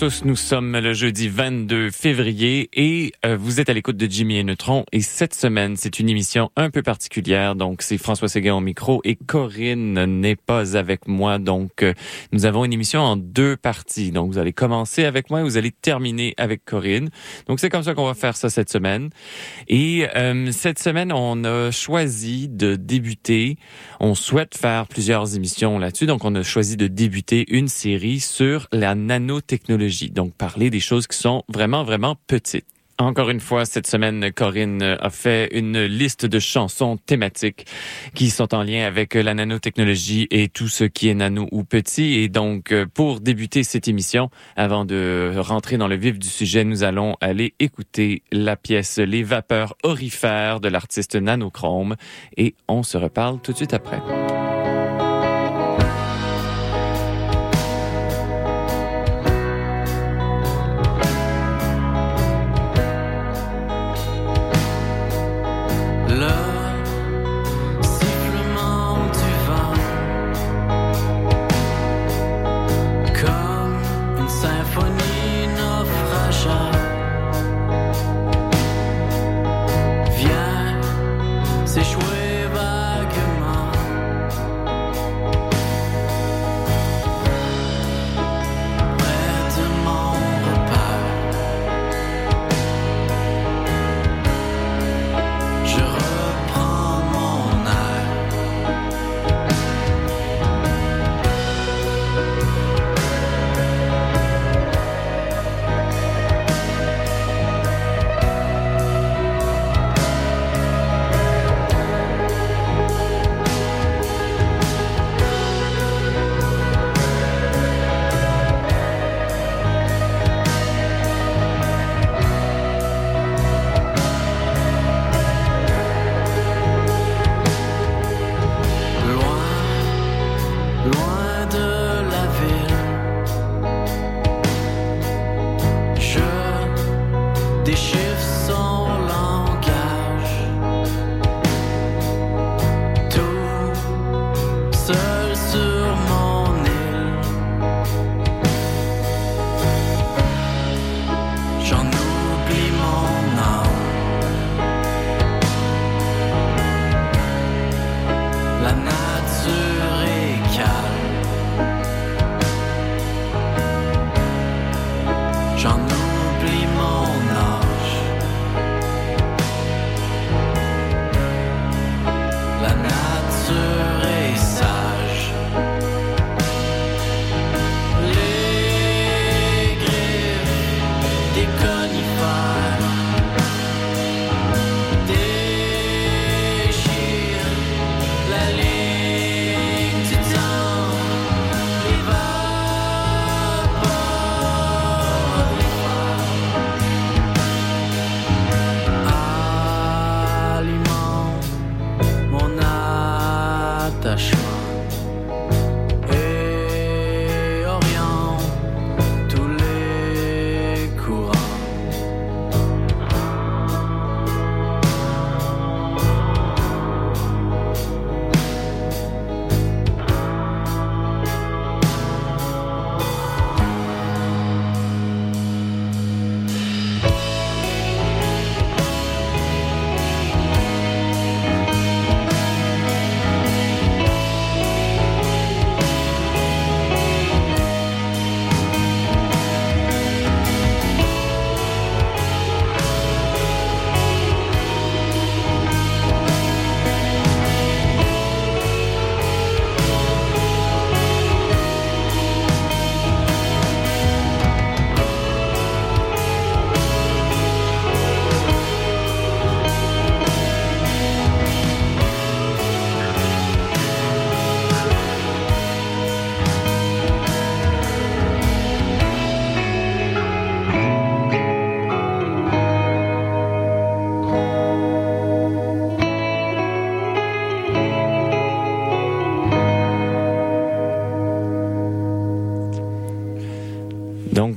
tous, nous sommes le jeudi 22 février et euh, vous êtes à l'écoute de Jimmy et Neutron et cette semaine c'est une émission un peu particulière. Donc c'est François Séguin au micro et Corinne n'est pas avec moi. Donc euh, nous avons une émission en deux parties. Donc vous allez commencer avec moi et vous allez terminer avec Corinne. Donc c'est comme ça qu'on va faire ça cette semaine. Et euh, cette semaine on a choisi de débuter. On souhaite faire plusieurs émissions là-dessus. Donc on a choisi de débuter une série sur la nanotechnologie donc parler des choses qui sont vraiment, vraiment petites. Encore une fois, cette semaine, Corinne a fait une liste de chansons thématiques qui sont en lien avec la nanotechnologie et tout ce qui est nano ou petit. Et donc, pour débuter cette émission, avant de rentrer dans le vif du sujet, nous allons aller écouter la pièce Les vapeurs orifères de l'artiste Nanochrome et on se reparle tout de suite après.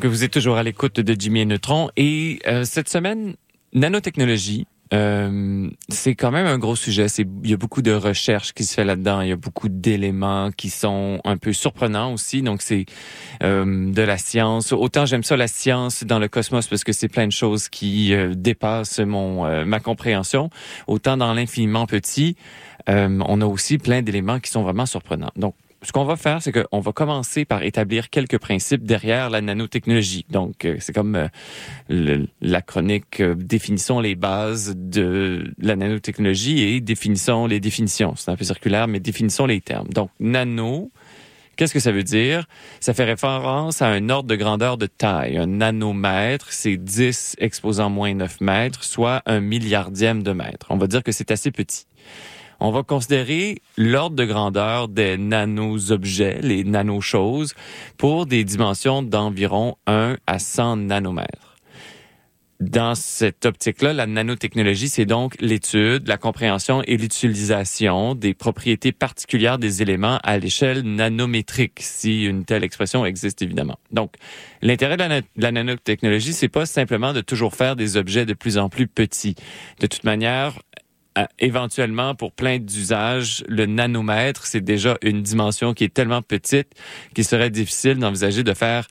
Donc, vous êtes toujours à l'écoute de Jimmy et Neutron. Et euh, cette semaine, nanotechnologie, euh, c'est quand même un gros sujet. C'est il y a beaucoup de recherches qui se fait là-dedans. Il y a beaucoup d'éléments qui sont un peu surprenants aussi. Donc c'est euh, de la science. Autant j'aime ça la science dans le cosmos parce que c'est plein de choses qui euh, dépassent mon euh, ma compréhension. Autant dans l'infiniment petit, euh, on a aussi plein d'éléments qui sont vraiment surprenants. Donc ce qu'on va faire, c'est qu'on va commencer par établir quelques principes derrière la nanotechnologie. Donc, euh, c'est comme euh, le- la chronique euh, définissons les bases de la nanotechnologie et définissons les définitions. C'est un peu circulaire, mais définissons les termes. Donc, nano, qu'est-ce que ça veut dire? Ça fait référence à un ordre de grandeur de taille. Un nanomètre, c'est 10 exposant moins 9 mètres, soit un milliardième de mètre. On va dire que c'est assez petit. On va considérer l'ordre de grandeur des nano-objets, les nano-choses, pour des dimensions d'environ 1 à 100 nanomètres. Dans cette optique-là, la nanotechnologie, c'est donc l'étude, la compréhension et l'utilisation des propriétés particulières des éléments à l'échelle nanométrique, si une telle expression existe évidemment. Donc, l'intérêt de la, de la nanotechnologie, c'est pas simplement de toujours faire des objets de plus en plus petits. De toute manière, éventuellement, pour plein d'usages, le nanomètre, c'est déjà une dimension qui est tellement petite qu'il serait difficile d'envisager de faire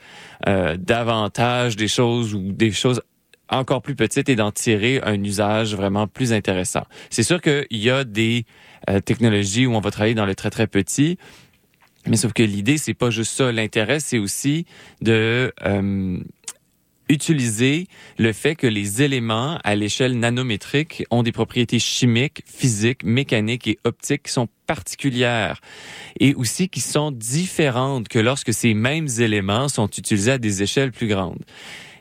euh, davantage des choses ou des choses encore plus petites et d'en tirer un usage vraiment plus intéressant. C'est sûr qu'il y a des euh, technologies où on va travailler dans le très très petit, mais sauf que l'idée c'est pas juste ça. L'intérêt c'est aussi de euh, utiliser le fait que les éléments à l'échelle nanométrique ont des propriétés chimiques, physiques, mécaniques et optiques qui sont particulières et aussi qui sont différentes que lorsque ces mêmes éléments sont utilisés à des échelles plus grandes.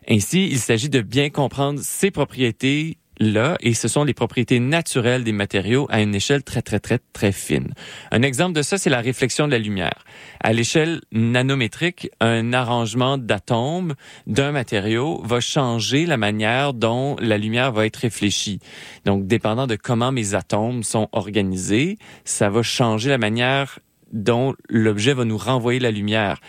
Ainsi, il s'agit de bien comprendre ces propriétés là et ce sont les propriétés naturelles des matériaux à une échelle très très très très fine. Un exemple de ça, c'est la réflexion de la lumière. À l'échelle nanométrique, un arrangement d'atomes d'un matériau va changer la manière dont la lumière va être réfléchie. Donc, dépendant de comment mes atomes sont organisés, ça va changer la manière dont l'objet va nous renvoyer la lumière.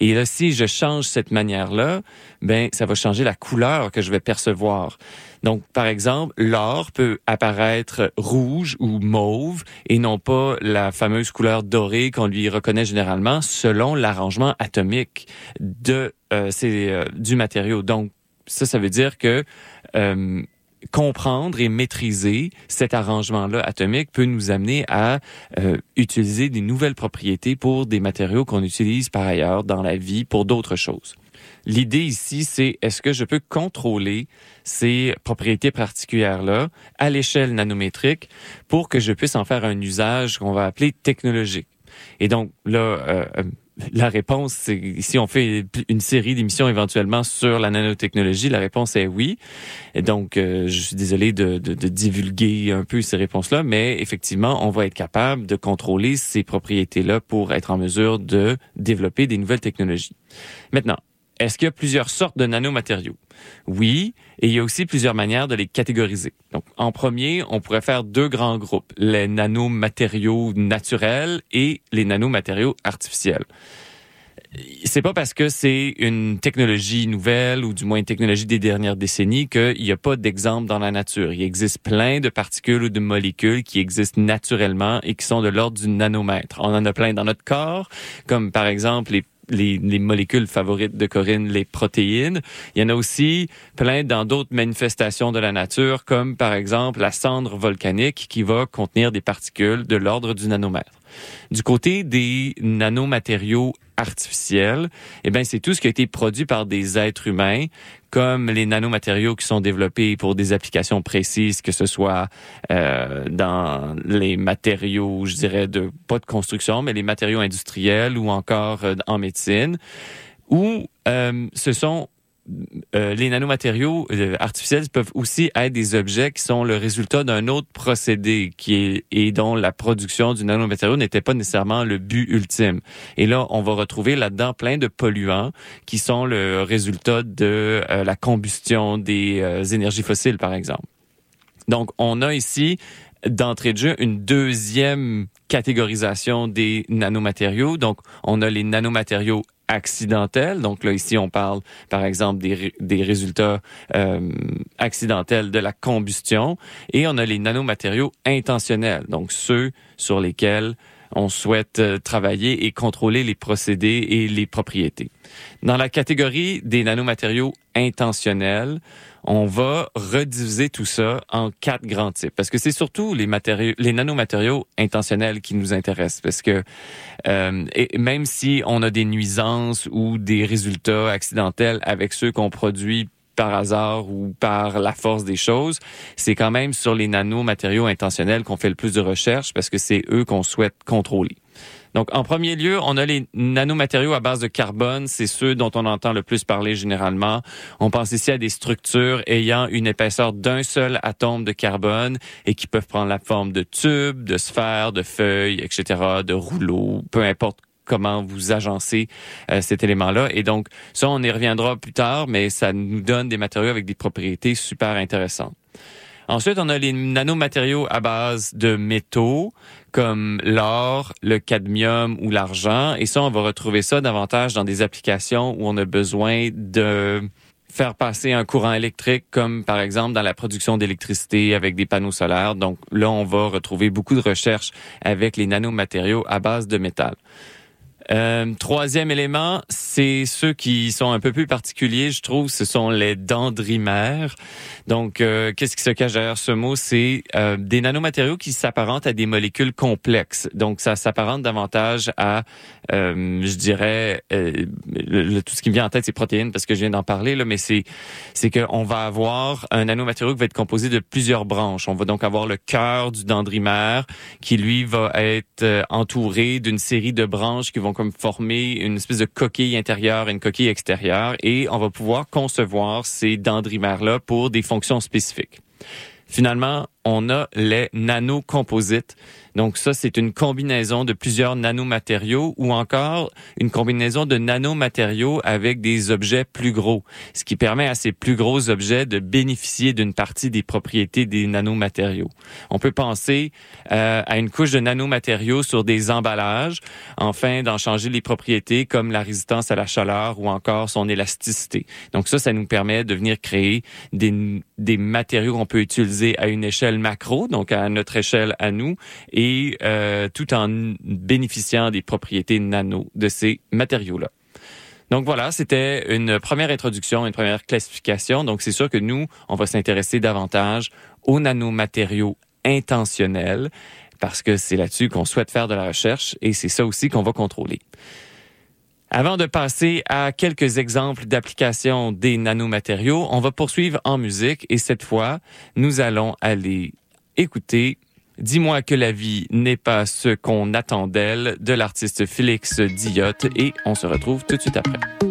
Et là, si je change cette manière-là, ben, ça va changer la couleur que je vais percevoir. Donc, par exemple, l'or peut apparaître rouge ou mauve et non pas la fameuse couleur dorée qu'on lui reconnaît généralement selon l'arrangement atomique de euh, ces, euh, du matériau. Donc, ça, ça veut dire que euh, comprendre et maîtriser cet arrangement-là atomique peut nous amener à euh, utiliser des nouvelles propriétés pour des matériaux qu'on utilise par ailleurs dans la vie pour d'autres choses. L'idée ici, c'est est-ce que je peux contrôler ces propriétés particulières-là à l'échelle nanométrique pour que je puisse en faire un usage qu'on va appeler technologique? Et donc là, euh, euh, la réponse, c'est si on fait une série d'émissions éventuellement sur la nanotechnologie, la réponse est oui. Et donc, euh, je suis désolé de, de, de divulguer un peu ces réponses-là, mais effectivement, on va être capable de contrôler ces propriétés-là pour être en mesure de développer des nouvelles technologies. Maintenant, est-ce qu'il y a plusieurs sortes de nanomatériaux? Oui, et il y a aussi plusieurs manières de les catégoriser. Donc, en premier, on pourrait faire deux grands groupes, les nanomatériaux naturels et les nanomatériaux artificiels. C'est pas parce que c'est une technologie nouvelle ou du moins une technologie des dernières décennies qu'il n'y a pas d'exemple dans la nature. Il existe plein de particules ou de molécules qui existent naturellement et qui sont de l'ordre du nanomètre. On en a plein dans notre corps, comme par exemple les les, les, molécules favorites de Corinne, les protéines. Il y en a aussi plein dans d'autres manifestations de la nature, comme par exemple la cendre volcanique qui va contenir des particules de l'ordre du nanomètre. Du côté des nanomatériaux artificiels, eh bien, c'est tout ce qui a été produit par des êtres humains, comme les nanomatériaux qui sont développés pour des applications précises, que ce soit euh, dans les matériaux, je dirais, de pas de construction, mais les matériaux industriels ou encore euh, en médecine, ou euh, ce sont euh, les nanomatériaux euh, artificiels peuvent aussi être des objets qui sont le résultat d'un autre procédé qui est et dont la production du nanomatériau n'était pas nécessairement le but ultime. Et là, on va retrouver là-dedans plein de polluants qui sont le résultat de euh, la combustion des énergies fossiles, par exemple. Donc, on a ici d'entrée de jeu une deuxième catégorisation des nanomatériaux. Donc, on a les nanomatériaux accidentels. Donc là, ici, on parle, par exemple, des, des résultats euh, accidentels de la combustion. Et on a les nanomatériaux intentionnels, donc ceux sur lesquels on souhaite euh, travailler et contrôler les procédés et les propriétés. Dans la catégorie des nanomatériaux intentionnels, on va rediviser tout ça en quatre grands types parce que c'est surtout les matériaux, les nanomatériaux intentionnels qui nous intéressent parce que euh, même si on a des nuisances ou des résultats accidentels avec ceux qu'on produit par hasard ou par la force des choses, c'est quand même sur les nanomatériaux intentionnels qu'on fait le plus de recherches parce que c'est eux qu'on souhaite contrôler. Donc, en premier lieu, on a les nanomatériaux à base de carbone. C'est ceux dont on entend le plus parler généralement. On pense ici à des structures ayant une épaisseur d'un seul atome de carbone et qui peuvent prendre la forme de tubes, de sphères, de feuilles, etc., de rouleaux, peu importe comment vous agencez euh, cet élément-là. Et donc, ça, on y reviendra plus tard, mais ça nous donne des matériaux avec des propriétés super intéressantes. Ensuite, on a les nanomatériaux à base de métaux comme l'or, le cadmium ou l'argent. Et ça, on va retrouver ça davantage dans des applications où on a besoin de faire passer un courant électrique, comme par exemple dans la production d'électricité avec des panneaux solaires. Donc là, on va retrouver beaucoup de recherches avec les nanomatériaux à base de métal. Euh, troisième élément, c'est ceux qui sont un peu plus particuliers, je trouve, ce sont les dendrimères. Donc, euh, qu'est-ce qui se cache derrière ce mot? C'est euh, des nanomatériaux qui s'apparentent à des molécules complexes. Donc, ça s'apparente davantage à, je dirais, tout ce qui me vient en tête, c'est protéines, parce que je viens d'en parler, là, mais c'est c'est qu'on va avoir un nanomatériau qui va être composé de plusieurs branches. On va donc avoir le cœur du dendrimère qui, lui, va être entouré d'une série de branches qui vont comme former une espèce de coquille intérieure et une coquille extérieure et on va pouvoir concevoir ces dendrimères-là pour des fonctions spécifiques. Finalement, on a les nanocomposites. Donc ça, c'est une combinaison de plusieurs nanomatériaux ou encore une combinaison de nanomatériaux avec des objets plus gros, ce qui permet à ces plus gros objets de bénéficier d'une partie des propriétés des nanomatériaux. On peut penser euh, à une couche de nanomatériaux sur des emballages, afin d'en changer les propriétés comme la résistance à la chaleur ou encore son élasticité. Donc ça, ça nous permet de venir créer des matériaux qu'on peut utiliser à une échelle macro, donc à notre échelle à nous, et euh, tout en bénéficiant des propriétés nano de ces matériaux-là. Donc voilà, c'était une première introduction, une première classification. Donc c'est sûr que nous, on va s'intéresser davantage aux nanomatériaux intentionnels parce que c'est là-dessus qu'on souhaite faire de la recherche et c'est ça aussi qu'on va contrôler. Avant de passer à quelques exemples d'application des nanomatériaux, on va poursuivre en musique et cette fois, nous allons aller écouter Dis-moi que la vie n'est pas ce qu'on attend d'elle de l'artiste Félix Diotte et on se retrouve tout de suite après.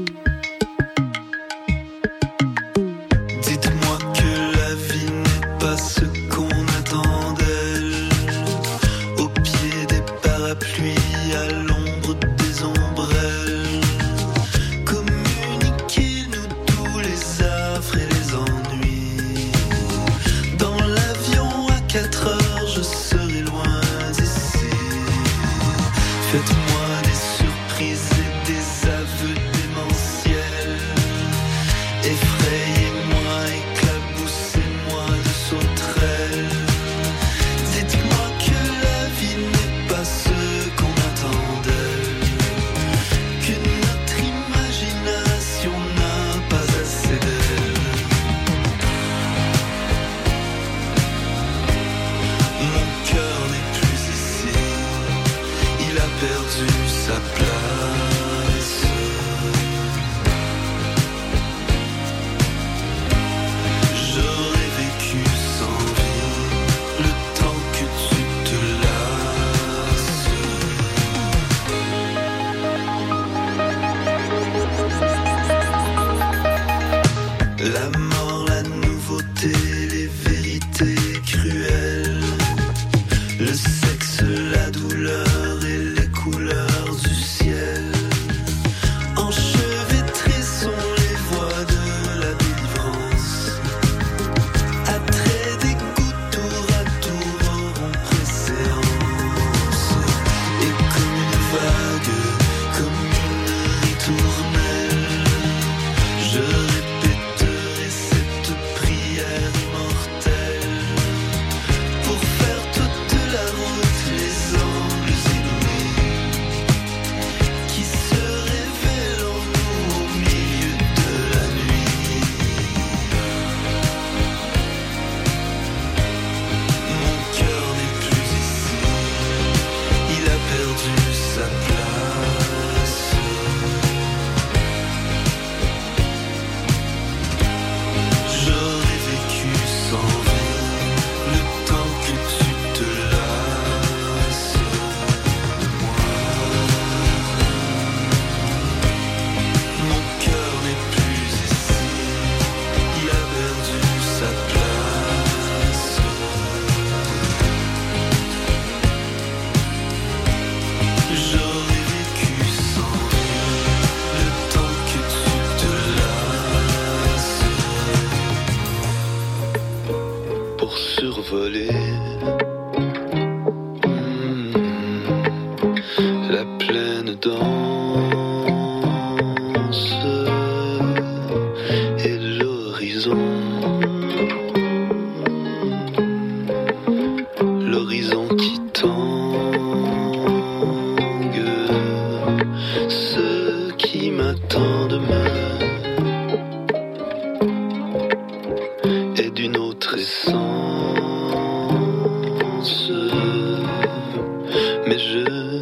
Mais je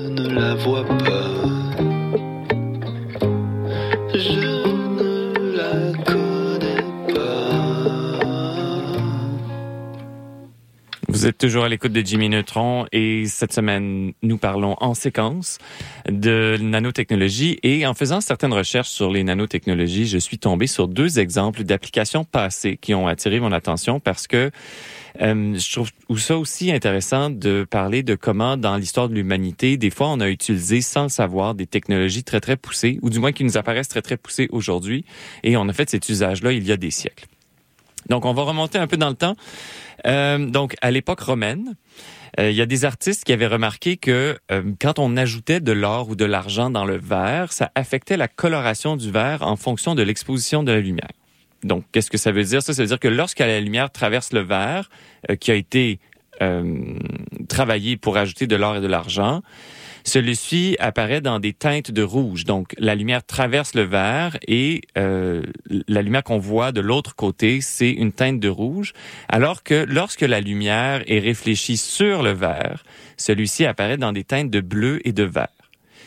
ne la vois pas. Je ne la connais pas. Vous êtes toujours à l'écoute de Jimmy Neutron et cette semaine, nous parlons en séquence de nanotechnologie et en faisant certaines recherches sur les nanotechnologies, je suis tombé sur deux exemples d'applications passées qui ont attiré mon attention parce que euh, je trouve ça aussi intéressant de parler de comment, dans l'histoire de l'humanité, des fois, on a utilisé sans le savoir des technologies très, très poussées, ou du moins qui nous apparaissent très, très poussées aujourd'hui, et on a fait cet usage-là il y a des siècles. Donc, on va remonter un peu dans le temps. Euh, donc, à l'époque romaine, euh, il y a des artistes qui avaient remarqué que quand on ajoutait de l'or ou de l'argent dans le verre, ça affectait la coloration du verre en fonction de l'exposition de la lumière. Donc, qu'est-ce que ça veut dire? Ça, ça veut dire que lorsque la lumière traverse le verre, euh, qui a été euh, travaillé pour ajouter de l'or et de l'argent, celui-ci apparaît dans des teintes de rouge. Donc, la lumière traverse le verre et euh, la lumière qu'on voit de l'autre côté, c'est une teinte de rouge. Alors que lorsque la lumière est réfléchie sur le verre, celui-ci apparaît dans des teintes de bleu et de vert.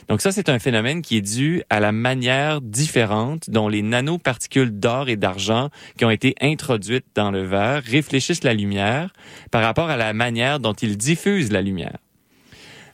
Donc ça, c'est un phénomène qui est dû à la manière différente dont les nanoparticules d'or et d'argent qui ont été introduites dans le verre réfléchissent la lumière par rapport à la manière dont ils diffusent la lumière.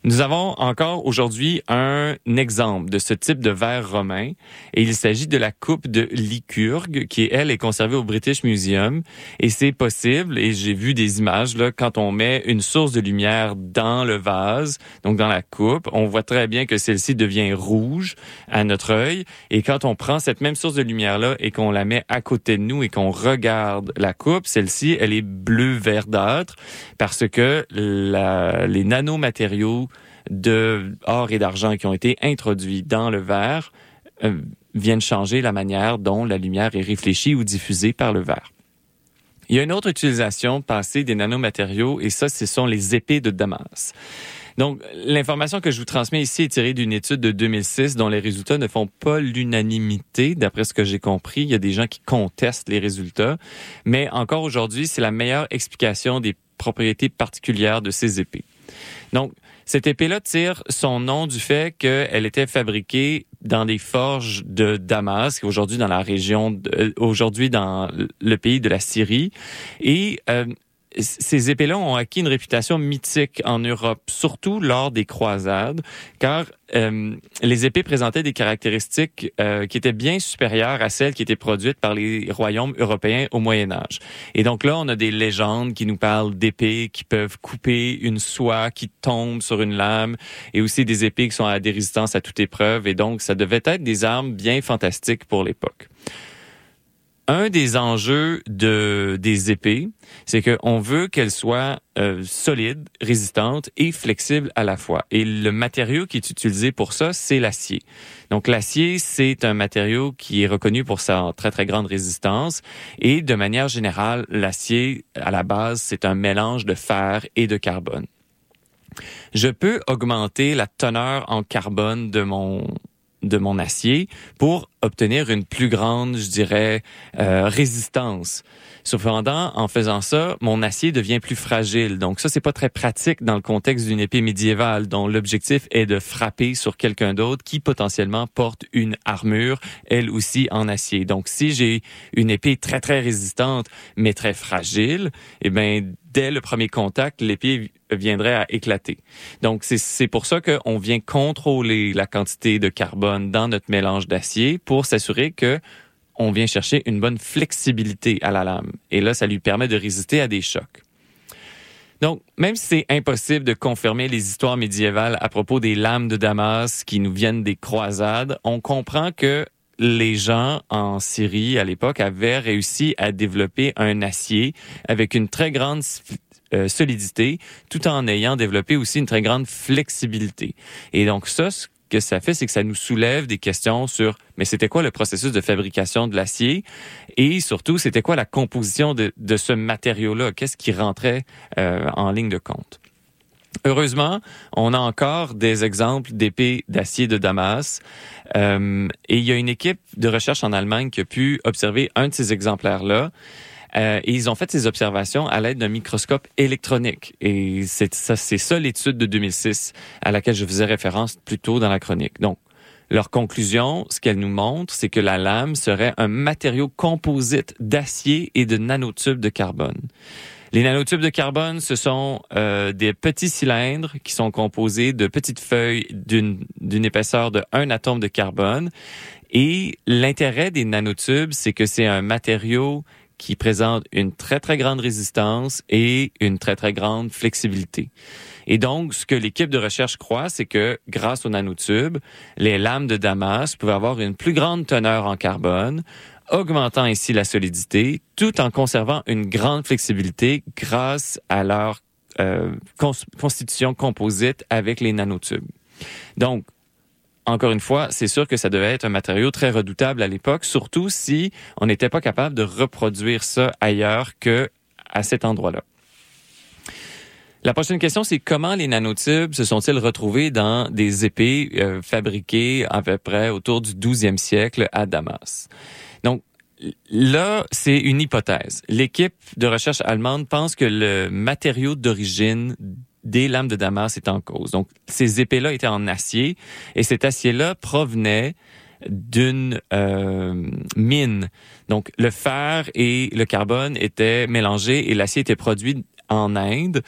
Nous avons encore aujourd'hui un exemple de ce type de verre romain et il s'agit de la coupe de Lycurgue qui, elle, est conservée au British Museum et c'est possible et j'ai vu des images là quand on met une source de lumière dans le vase, donc dans la coupe, on voit très bien que celle-ci devient rouge à notre œil et quand on prend cette même source de lumière là et qu'on la met à côté de nous et qu'on regarde la coupe, celle-ci, elle est bleu verdâtre parce que la, les nanomatériaux de or et d'argent qui ont été introduits dans le verre euh, viennent changer la manière dont la lumière est réfléchie ou diffusée par le verre. Il y a une autre utilisation passée des nanomatériaux et ça, ce sont les épées de Damas. Donc, l'information que je vous transmets ici est tirée d'une étude de 2006 dont les résultats ne font pas l'unanimité, d'après ce que j'ai compris. Il y a des gens qui contestent les résultats, mais encore aujourd'hui, c'est la meilleure explication des propriétés particulières de ces épées. Donc, cette épée-là tire son nom du fait qu'elle était fabriquée dans des forges de Damas, aujourd'hui dans la région, de, aujourd'hui dans le pays de la Syrie. Et euh, ces épées-là ont acquis une réputation mythique en Europe, surtout lors des croisades, car euh, les épées présentaient des caractéristiques euh, qui étaient bien supérieures à celles qui étaient produites par les royaumes européens au Moyen Âge. Et donc là, on a des légendes qui nous parlent d'épées qui peuvent couper une soie qui tombe sur une lame, et aussi des épées qui sont à des résistances à toute épreuve. Et donc, ça devait être des armes bien fantastiques pour l'époque un des enjeux de des épées, c'est qu'on veut qu'elles soient euh, solides, résistantes et flexibles à la fois. Et le matériau qui est utilisé pour ça, c'est l'acier. Donc l'acier, c'est un matériau qui est reconnu pour sa très très grande résistance et de manière générale, l'acier à la base, c'est un mélange de fer et de carbone. Je peux augmenter la teneur en carbone de mon de mon acier pour obtenir une plus grande, je dirais, euh, résistance. Cependant, en faisant ça, mon acier devient plus fragile. Donc ça, c'est pas très pratique dans le contexte d'une épée médiévale dont l'objectif est de frapper sur quelqu'un d'autre qui potentiellement porte une armure, elle aussi en acier. Donc si j'ai une épée très très résistante mais très fragile, eh ben dès le premier contact, l'épée viendrait à éclater. Donc, c'est pour ça qu'on vient contrôler la quantité de carbone dans notre mélange d'acier pour s'assurer que on vient chercher une bonne flexibilité à la lame. Et là, ça lui permet de résister à des chocs. Donc, même si c'est impossible de confirmer les histoires médiévales à propos des lames de Damas qui nous viennent des croisades, on comprend que les gens en Syrie à l'époque avaient réussi à développer un acier avec une très grande euh, solidité tout en ayant développé aussi une très grande flexibilité. Et donc ça, ce que ça fait, c'est que ça nous soulève des questions sur, mais c'était quoi le processus de fabrication de l'acier? Et surtout, c'était quoi la composition de, ce matériau-là? Qu'est-ce qui rentrait euh, en ligne de compte? Heureusement, on a encore des exemples d'épées d'acier de Damas. Euh, et il y a une équipe de recherche en Allemagne qui a pu observer un de ces exemplaires-là Euh, et ils ont fait ces observations à l'aide d'un microscope électronique. Et c'est ça, c'est ça l'étude de 2006 à laquelle je faisais référence plus tôt dans la chronique. Donc, leur conclusion, ce qu'elle nous montre, c'est que la lame serait un matériau composite d'acier et de nanotubes de carbone. Les nanotubes de carbone, ce sont euh, des petits cylindres qui sont composés de petites feuilles d'une épaisseur de un atome de carbone. Et l'intérêt des nanotubes, c'est que c'est un matériau qui présente une très, très grande résistance et une très, très grande flexibilité. Et donc, ce que l'équipe de recherche croit, c'est que grâce aux nanotubes, les lames de Damas pouvaient avoir une plus grande teneur en carbone, augmentant ainsi la solidité, tout en conservant une grande flexibilité grâce à leur euh, cons- constitution composite avec les nanotubes. Donc, encore une fois, c'est sûr que ça devait être un matériau très redoutable à l'époque, surtout si on n'était pas capable de reproduire ça ailleurs que à cet endroit-là. La prochaine question, c'est comment les nanotubes se sont-ils retrouvés dans des épées euh, fabriquées à peu près autour du 12e siècle à Damas? Donc, là, c'est une hypothèse. L'équipe de recherche allemande pense que le matériau d'origine des lames de Damas est en cause. Donc, ces épées-là étaient en acier et cet acier-là provenait d'une euh, mine. Donc, le fer et le carbone étaient mélangés et l'acier était produit en Inde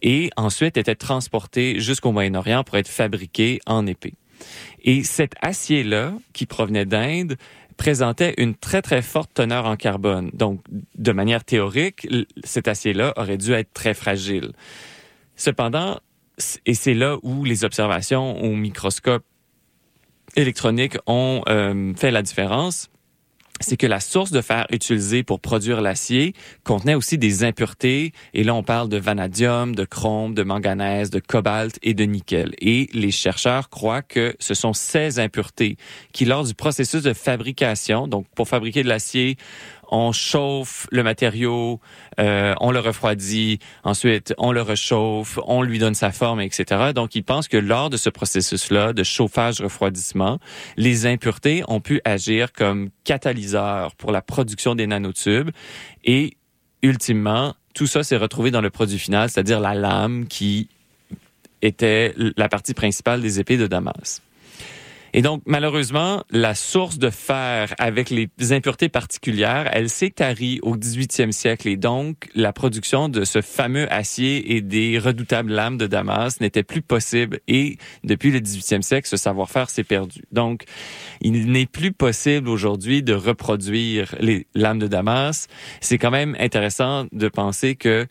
et ensuite était transporté jusqu'au Moyen-Orient pour être fabriqué en épée. Et cet acier-là, qui provenait d'Inde, présentait une très, très forte teneur en carbone. Donc, de manière théorique, cet acier-là aurait dû être très fragile. Cependant, et c'est là où les observations au microscope électronique ont euh, fait la différence, c'est que la source de fer utilisée pour produire l'acier contenait aussi des impuretés, et là on parle de vanadium, de chrome, de manganèse, de cobalt et de nickel. Et les chercheurs croient que ce sont ces impuretés qui, lors du processus de fabrication, donc pour fabriquer de l'acier, on chauffe le matériau, euh, on le refroidit, ensuite on le réchauffe, on lui donne sa forme, etc. Donc ils pensent que lors de ce processus-là de chauffage-refroidissement, les impuretés ont pu agir comme catalyseurs pour la production des nanotubes et ultimement, tout ça s'est retrouvé dans le produit final, c'est-à-dire la lame qui était la partie principale des épées de Damas. Et donc, malheureusement, la source de fer avec les impuretés particulières, elle s'est tarie au 18e siècle et donc la production de ce fameux acier et des redoutables lames de Damas n'était plus possible et depuis le 18e siècle, ce savoir-faire s'est perdu. Donc, il n'est plus possible aujourd'hui de reproduire les lames de Damas. C'est quand même intéressant de penser que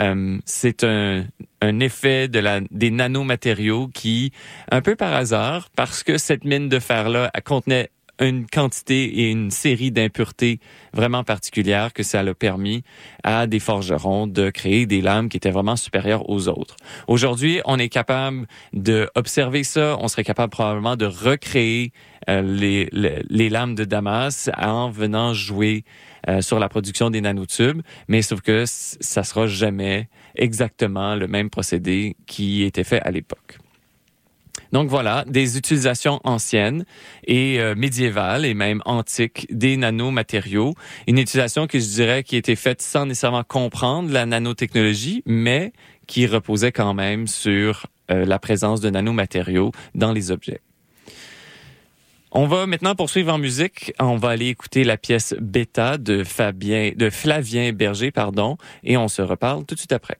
euh, c'est un, un effet de la, des nanomatériaux qui, un peu par hasard, parce que cette mine de fer-là contenait une quantité et une série d'impuretés vraiment particulières que ça a permis à des forgerons de créer des lames qui étaient vraiment supérieures aux autres. Aujourd'hui, on est capable de observer ça. On serait capable probablement de recréer euh, les, les, lames de Damas en venant jouer euh, sur la production des nanotubes, mais sauf que ça sera jamais exactement le même procédé qui était fait à l'époque. Donc voilà, des utilisations anciennes et euh, médiévales et même antiques des nanomatériaux. Une utilisation que je dirais qui était faite sans nécessairement comprendre la nanotechnologie, mais qui reposait quand même sur euh, la présence de nanomatériaux dans les objets. On va maintenant poursuivre en musique. On va aller écouter la pièce Beta de Fabien, de Flavien Berger, pardon, et on se reparle tout de suite après.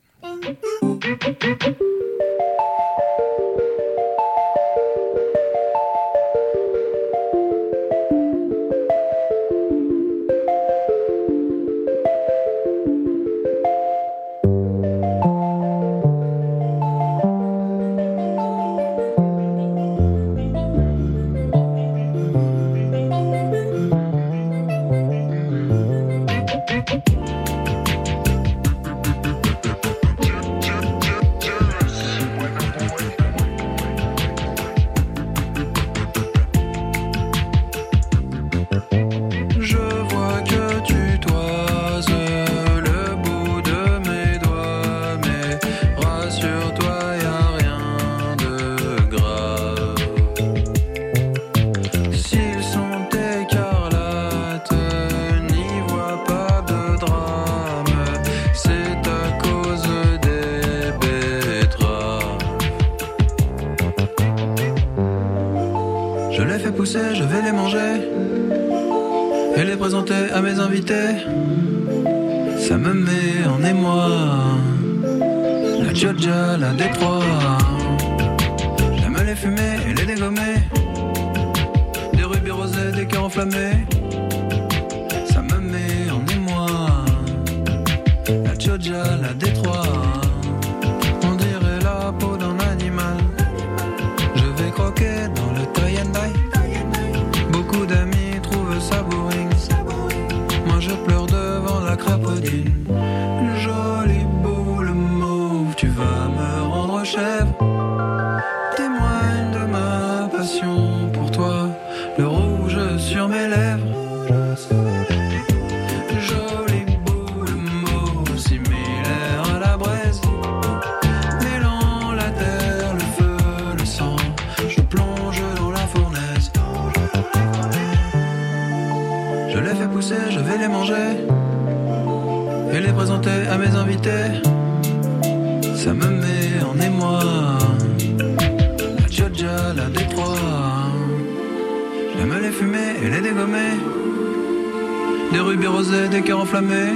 Des rubis rosés, des cœurs enflammés.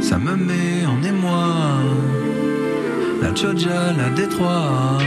Ça me met en émoi. La Georgia, la Détroit.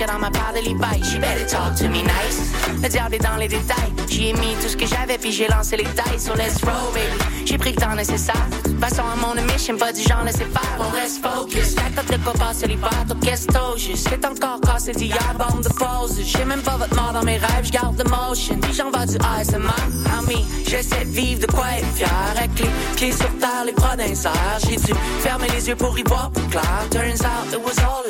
A dans ma part de Levi's. She better talk to me nice. Le diable est dans les détails. J'y ai mis tout ce que j'avais puis j'ai lancé les tailles sur Let's Roll, baby. J'ai pris le temps nécessaire. Façon, à mon mission, pas du genre laisser faire. On reste focus. La cote de quoi passer l'hiver, donc qu'est-ce que juste. C'est encore cassé d'hier, bande de pause. J'ai même pas votre mort dans mes rêves, j'garde the motion. Puis j'en vais du ASMR. Ami, j'essaie de vivre de quoi être fier. Avec les pieds sur terre, les bras d'un. J'ai dû fermer les yeux pour y voir plus clair. Turns out it was all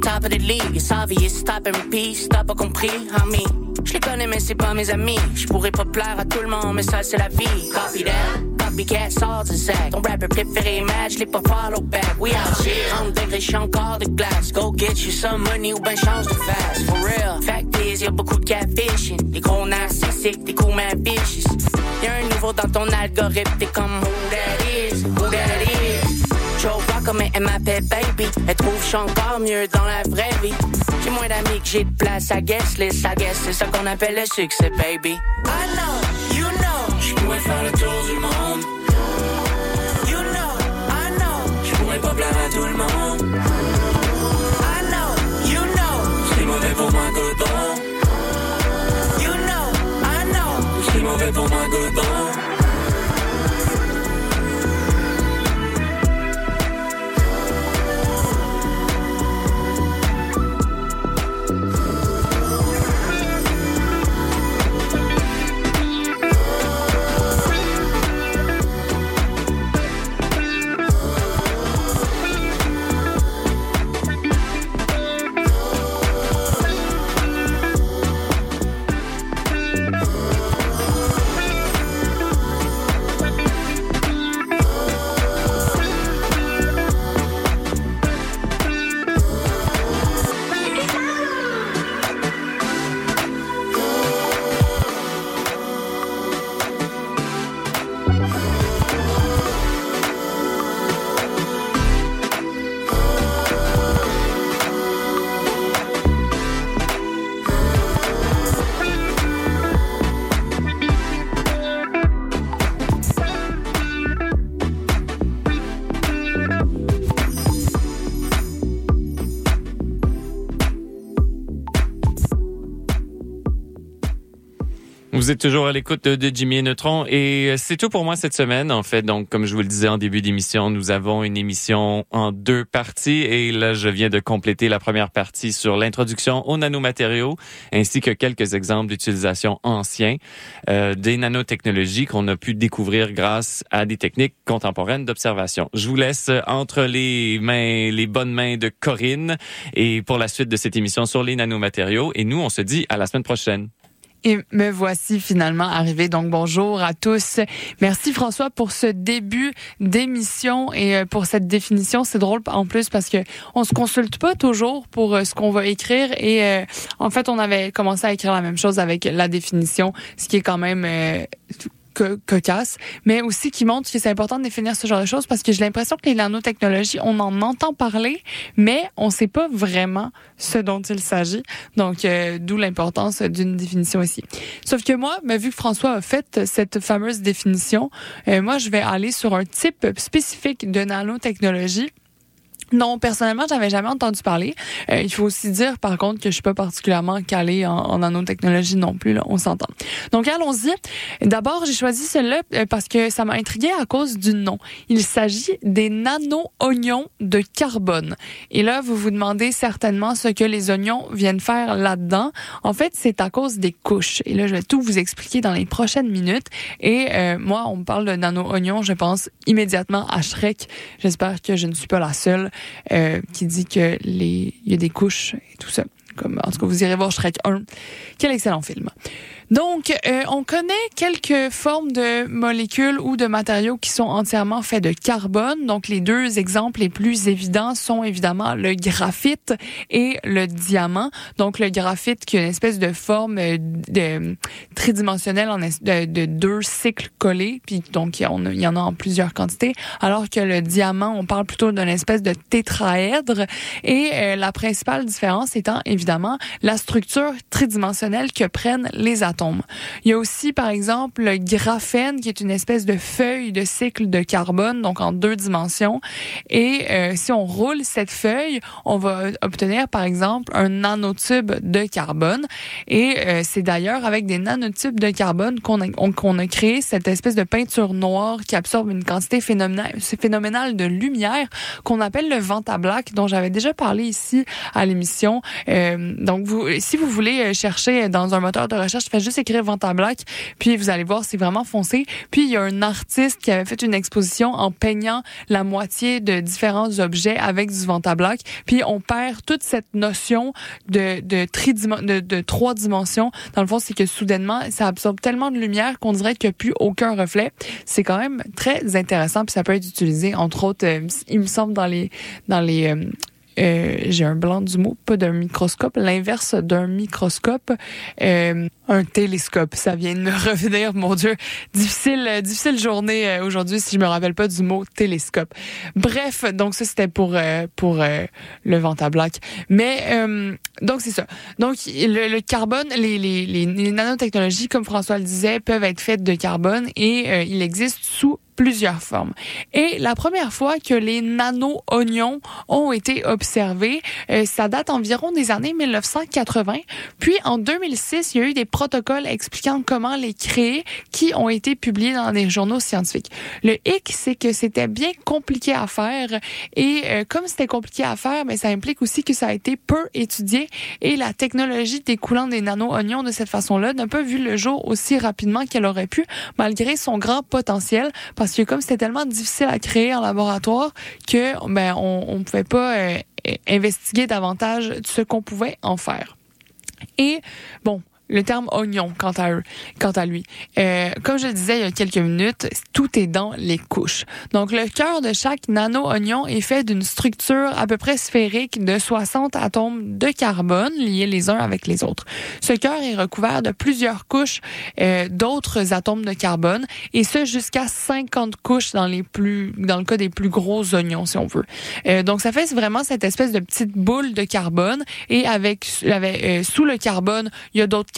top of the league. It's obvious, stop and repeat. T'as pas compris, homie. Je les connais, mais c'est pas mes amis. Je pourrais pas plaire à tout le monde, mais ça, c'est la vie. Copy that. Copycat, sort du sac. Ton rapper préféré, match, les pas follow back. We out here, on degré, j'suis encore de glace. Go get you some money ou ben change de face. For real. Fact is, y'a beaucoup de catfishing. Des gros narcissiques, des coups mad vicious. Y'a un niveau dans ton algorithme, t'es comme who that elle m'appelle baby. Elle trouve que je suis encore mieux dans la vraie vie. J'ai moins d'amis que j'ai de place à guest list. I guess c'est ça qu'on appelle le succès, baby. I know, you know, Je pourrais faire le tour du monde. you know, I know, Je pourrais pas plaire à tout le monde. I know, you know, C'est mauvais pour moi coton. you know, I know. C'est mauvais pour moi coton. Vous êtes toujours à l'écoute de, Jimmy Neutron et euh, c'est tout pour moi cette semaine. En fait, donc comme je vous le disais en début d'émission, nous avons une émission en deux parties et là je viens de compléter la première partie sur l'introduction aux nanomatériaux ainsi que quelques exemples d'utilisation anciens euh, des nanotechnologies qu'on a pu découvrir grâce à des techniques contemporaines d'observation. Je vous laisse entre les mains, les bonnes mains de Corinne et pour la suite de cette émission sur les nanomatériaux et nous on se dit à la semaine prochaine. Et me voici finalement arrivé. Donc bonjour à tous. Merci François pour ce début d'émission et euh, pour cette définition. C'est drôle en plus parce que on se consulte pas toujours pour euh, ce qu'on va écrire et euh, en fait on avait commencé à écrire la même chose avec la définition, ce qui est quand même co- mais aussi qui montre que c'est important de définir ce genre de choses parce que j'ai l'impression que les nanotechnologies, on en entend parler, mais on sait pas vraiment ce dont il s'agit. Donc, euh, d'où l'importance d'une définition ici. Sauf que moi, vu que François a fait cette fameuse définition, euh, moi, je vais aller sur un type spécifique de nanotechnologie non, personnellement, j'avais jamais entendu parler. Euh, il faut aussi dire, par contre, que je suis pas particulièrement calée en, nanotechnologie non plus. Là, on s'entend. Donc, allons-y. D'abord, j'ai choisi celle-là euh, parce que ça m'a intrigué à cause du nom. Il s'agit des nano-oignons de carbone. Et là, vous vous demandez certainement ce que les oignons viennent faire là-dedans. En fait, c'est à cause des couches. Et là, je vais tout vous expliquer dans les prochaines minutes. Et euh, moi, on me parle de nano-oignons, je pense immédiatement à Shrek. J'espère que je ne suis pas la seule euh, qui dit que les il y a des couches et tout ça. Comme, en tout cas, vous irez voir Shrek 1. Quel excellent film. Donc, euh, on connaît quelques formes de molécules ou de matériaux qui sont entièrement faits de carbone. Donc, les deux exemples les plus évidents sont évidemment le graphite et le diamant. Donc, le graphite qui est une espèce de forme euh, de, tridimensionnelle de, de deux cycles collés. Puis, donc, il y en a- il y en a en plusieurs quantités. Alors que le diamant, on parle plutôt d'une espèce de tétraèdre. Et euh, la principale différence étant évidemment la structure tridimensionnelle que prennent les atomes. Il y a aussi, par exemple, le graphène, qui est une espèce de feuille de cycle de carbone, donc en deux dimensions. Et euh, si on roule cette feuille, on va obtenir, par exemple, un nanotube de carbone. Et euh, c'est d'ailleurs avec des nanotubes de carbone qu'on a, on- qu'on a créé cette espèce de peinture noire qui absorbe une quantité phénoménale, phénoménale de lumière qu'on appelle le Vantablack, dont j'avais déjà parlé ici à l'émission. Euh, donc, vous, si vous voulez euh, chercher dans un moteur de recherche, faites juste écrire Vantablack, puis vous allez voir, c'est vraiment foncé. Puis, il y a un artiste qui avait fait une exposition en peignant la moitié de différents objets avec du Vantablack. Puis, on perd toute cette notion de, de, tridimen- de, de trois dimensions. Dans le fond, c'est que soudainement, ça absorbe tellement de lumière qu'on dirait qu'il n'y a plus aucun reflet. C'est quand même très intéressant, puis ça peut être utilisé, entre autres, euh, il me semble, dans les, dans les euh, euh, j'ai un blanc du mot, pas d'un microscope, l'inverse d'un microscope, euh, un télescope. Ça vient de me revenir, mon Dieu. Difficile, euh, difficile journée euh, aujourd'hui si je me rappelle pas du mot télescope. Bref, donc ça c'était pour euh, pour le Vantablack. Mais euh, donc c'est ça. Donc le, le carbone, les, les, les, nanotechnologies, comme François le disait, peuvent être faites de carbone et il existe sous plusieurs formes. Et la première fois que les nano-oignons ont été observés, euh, ça date environ des années 1980. Puis en 2006, il y a eu des protocoles expliquant comment les créer qui ont été publiés dans des journaux scientifiques. Le hic, c'est que c'était bien compliqué à faire et euh, comme c'était compliqué à faire, mais ça implique aussi que ça a été peu étudié et la technologie découlant des nano-oignons de cette façon-là n'a pas vu le jour aussi rapidement qu'elle aurait pu, malgré son grand potentiel, que comme c'était tellement difficile à créer en laboratoire que ben on, on pouvait pas euh, investiguer davantage ce qu'on pouvait en faire. Et bon, le terme oignon, quant à eux, quant à lui. Euh, comme je le disais il y a quelques minutes, tout est dans les couches. Donc, le cœur de chaque nano-oignon est fait d'une structure à peu près sphérique de 60 atomes de carbone liés les uns avec les autres. Ce cœur est recouvert de plusieurs couches euh, d'autres atomes de carbone, et ce jusqu'à 50 couches dans les plus, dans le cas des plus gros oignons, si on veut. Euh, donc, ça fait vraiment cette espèce de petite boule de carbone, et avec, avec euh, sous le carbone, il y a d'autres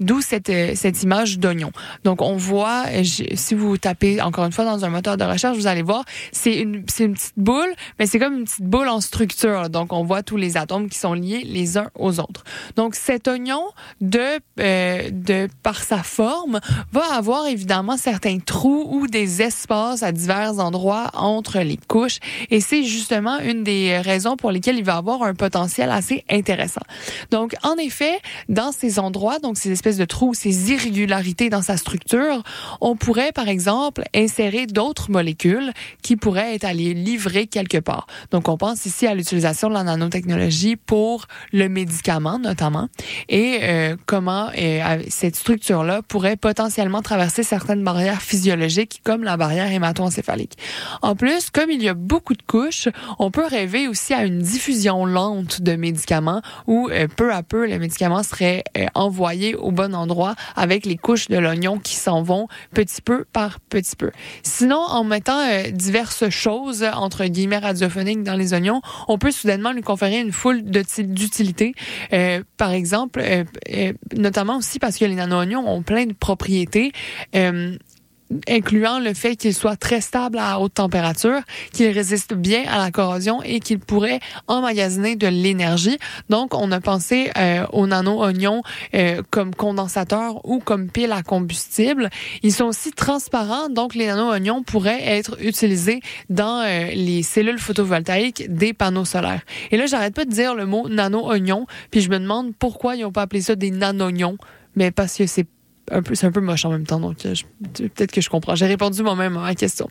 d'où cette, euh, cette image d'oignon. Donc, on voit, euh, si vous tapez encore une fois dans un moteur de recherche, vous allez voir, c'est une, une petite boule, mais c'est comme une petite boule en structure. Donc, on voit tous les atomes qui sont liés les uns aux autres. Donc, cet oignon, de, euh, de par sa forme, va avoir évidemment certains trous ou des espaces à divers endroits entre les couches. Et c'est justement une des raisons pour lesquelles il va avoir un potentiel assez intéressant. Donc, en effet, dans ces endroits, donc ces espèces de trous, ces irrégularités dans sa structure, on pourrait, par exemple, insérer d'autres molécules qui pourraient être allées livrer quelque part. Donc, on pense ici à l'utilisation de la nanotechnologie pour le médicament, notamment, et euh, comment euh, cette structure-là pourrait potentiellement traverser certaines barrières physiologiques, comme la barrière hémato-encéphalique. En plus, comme il y a beaucoup de couches, on peut rêver aussi à une diffusion lente de médicaments où euh, peu à peu, le médicament serait euh, envoyé au bon endroit avec les couches de l'oignon qui s'en vont petit peu par petit peu. Sinon, en mettant euh, diverses choses, entre guillemets, radiophoniques dans les oignons, on peut soudainement lui conférer une foule d'utilités. Euh, par exemple, euh, euh, notamment aussi parce que les nano-oignons ont plein de propriétés. Incluant le fait qu'il soit très stable à haute température, qu'il résiste bien à la corrosion et qu'il pourrait emmagasiner de l'énergie. Donc, on a pensé euh, aux nano-oignons euh, comme condensateur ou comme pile à combustible. Ils sont aussi transparents, donc les nano-oignons pourraient être utilisés dans euh, les cellules photovoltaïques des panneaux solaires. Et là, j'arrête pas de dire le mot nano-oignon, puis je me demande pourquoi ils ont pas appelé ça des nano-oignons, mais parce que c'est un peu, c'est un peu moche en même temps, donc euh, peut-être que je comprends. J'ai répondu moi-même à la question.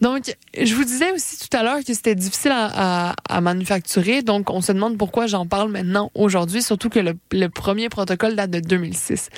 Donc, je vous disais aussi tout à l'heure que c'était difficile à, à- à manufacturer, donc on se demande pourquoi j'en parle maintenant aujourd'hui, surtout que le, le premier protocole date de 2006.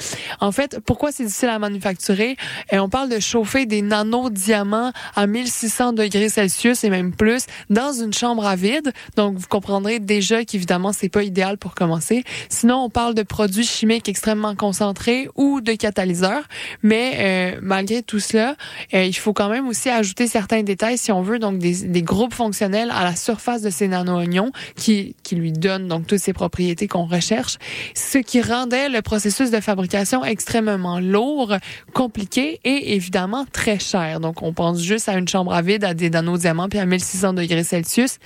En fait, pourquoi c'est difficile à manufacturer? Et on parle de chauffer des nanodiamants à 1600 degrés Celsius et même plus dans une chambre à vide. Donc, vous comprendrez déjà qu'évidemment, c'est pas idéal pour commencer. Sinon, on parle de produits chimiques extrêmement concentrés ou de catalyseurs. Mais euh, malgré tout cela, euh, il faut quand même aussi ajouter certains détails si on veut, donc des, des groupes fonctionnels à la surface de ces nano-oignons qui, qui lui donnent donc toutes ces propriétés qu'on recherche, ce qui rendait le processus de fabrication extrêmement lourd, compliqué et évidemment très cher. Donc on pense juste à une chambre à vide, à des nanodiamants puis à 1600 degrés Celsius.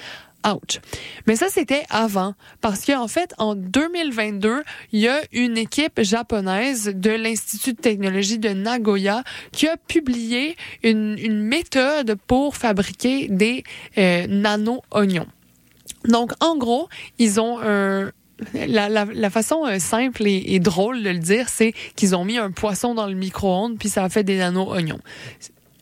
Ouch. Mais ça, c'était avant. Parce qu'en fait, en 2022, il y a une équipe japonaise de l'Institut de technologie de Nagoya qui a publié une, méthode pour fabriquer des euh, nano-oignons. Donc, en gros, ils ont un... La, façon euh, simple et, et drôle de le dire, c'est qu'ils ont mis un poisson dans le micro-ondes, puis ça a fait des nano-oignons.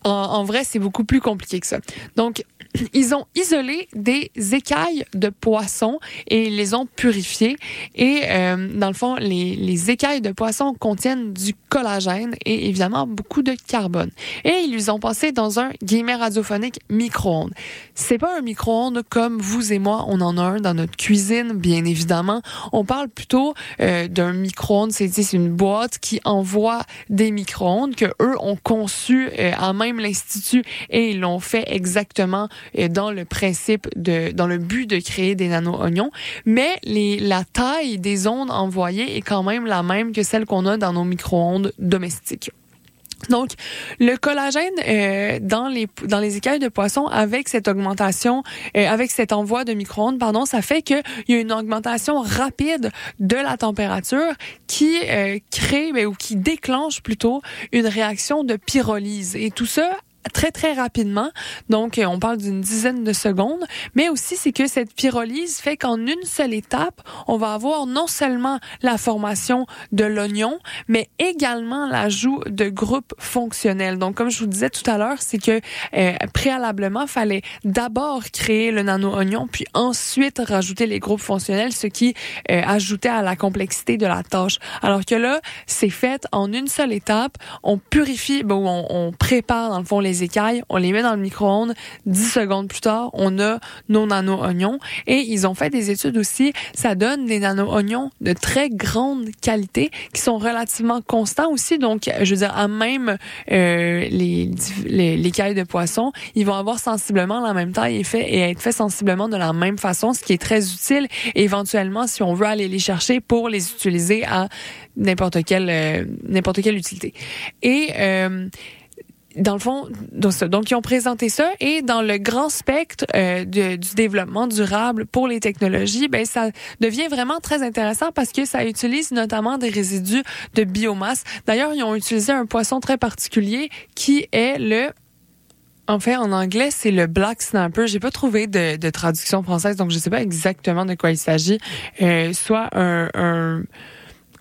En, en vrai, c'est beaucoup plus compliqué que ça. Donc, ils ont isolé des écailles de poisson et les ont purifiées. Et euh, dans le fond, les, les écailles de poisson contiennent du collagène et évidemment beaucoup de carbone. Et ils les ont passé dans un guillemet radiophonique micro-ondes. C'est pas un micro-ondes comme vous et moi, on en a un dans notre cuisine, bien évidemment. On parle plutôt euh, d'un micro-ondes, c'est une boîte qui envoie des micro-ondes que eux ont conçu euh, à même l'institut et ils l'ont fait exactement dans le principe de dans le but de créer des nano-oignons, mais les la taille des ondes envoyées est quand même la même que celle qu'on a dans nos micro-ondes domestiques. Donc, le collagène euh, dans les dans les écailles de poisson avec cette augmentation, euh, avec cet envoi de micro-ondes, pardon, ça fait qu'il y a une augmentation rapide de la température qui euh, crée ou qui déclenche plutôt une réaction de pyrolyse. Et tout ça très très rapidement. Donc euh, on parle d'une dizaine de secondes, mais aussi c'est que cette pyrolyse fait qu'en une seule étape, on va avoir non seulement la formation de l'oignon, mais également l'ajout de groupes fonctionnels. Donc comme je vous disais tout à l'heure, c'est que euh, préalablement fallait d'abord créer le nano-oignon puis ensuite rajouter les groupes fonctionnels, ce qui euh, ajoutait à la complexité de la tâche. Alors que là, c'est fait en une seule étape, on purifie, ben, on, on prépare dans le fond les les écailles, on les met dans le micro-ondes. 10 secondes plus tard, on a nos nano-oignons. Et ils ont fait des études aussi. Ça donne des nano-oignons de très grande qualité qui sont relativement constants aussi. Donc, je veux dire, à même euh, les, les, de poisson, ils vont avoir sensiblement la même taille et, et être faits sensiblement de la même façon, ce qui est très utile. Éventuellement, si on veut aller les chercher pour les utiliser à n'importe quelle euh, n'importe quelle utilité. Et euh, dans le fond, donc, ils ont présenté ça et dans le grand spectre euh, de- du développement durable pour les technologies, ben ça devient vraiment très intéressant parce que ça utilise notamment des résidus de biomasse. D'ailleurs, ils ont utilisé un poisson très particulier qui est le en fait, en anglais, c'est le black snapper. J'ai pas trouvé de, de traduction française, donc je sais pas exactement de quoi il s'agit. Euh, soit un, un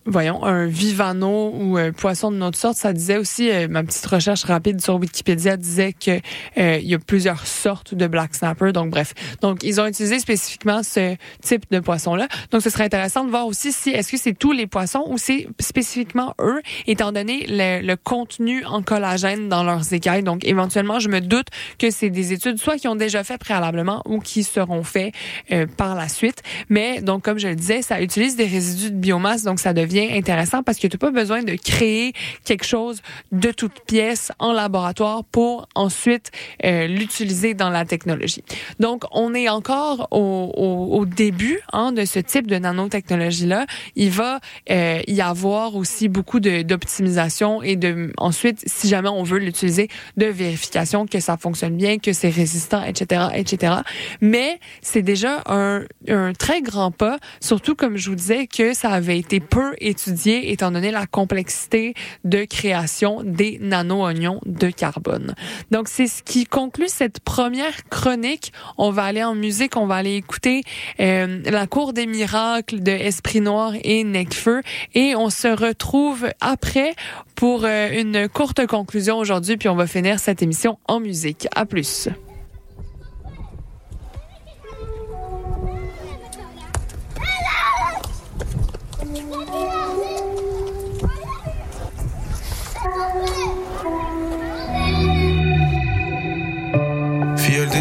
voyons, un vivano ou un poisson de notre sorte. Ça disait aussi, euh, ma petite recherche rapide sur Wikipédia disait que euh, il y a plusieurs sortes de black snapper. Donc bref, donc ils ont utilisé spécifiquement ce type de poisson-là. Donc ce serait intéressant de voir aussi si est-ce que c'est tous les poissons ou c'est spécifiquement eux, étant donné le, le contenu en collagène dans leurs écailles. Donc éventuellement, je me doute que c'est des études soit qui ont déjà fait préalablement ou qui seront faits euh, par la suite. Mais donc comme je le disais, ça utilise des résidus de biomasse, donc ça devient intéressant parce que tu n'as pas besoin de créer quelque chose de toute pièce en laboratoire pour ensuite euh, l'utiliser dans la technologie. Donc, on est encore au, au, au début hein, de ce type de nanotechnologie-là. Il va euh, y avoir aussi beaucoup d'optimisation et de ensuite, si jamais on veut l'utiliser, de vérification que ça fonctionne bien, que c'est résistant, etc., etc. Mais c'est déjà un, un très grand pas, surtout comme je vous disais que ça avait été peu étudié étant donné la complexité de création des nano-oignons de carbone. Donc c'est ce qui conclut cette première chronique. On va aller en musique, on va aller écouter euh, La Cour des miracles de Esprit Noir et Necfeu et on se retrouve après pour euh, une courte conclusion aujourd'hui puis on va finir cette émission en musique. À plus.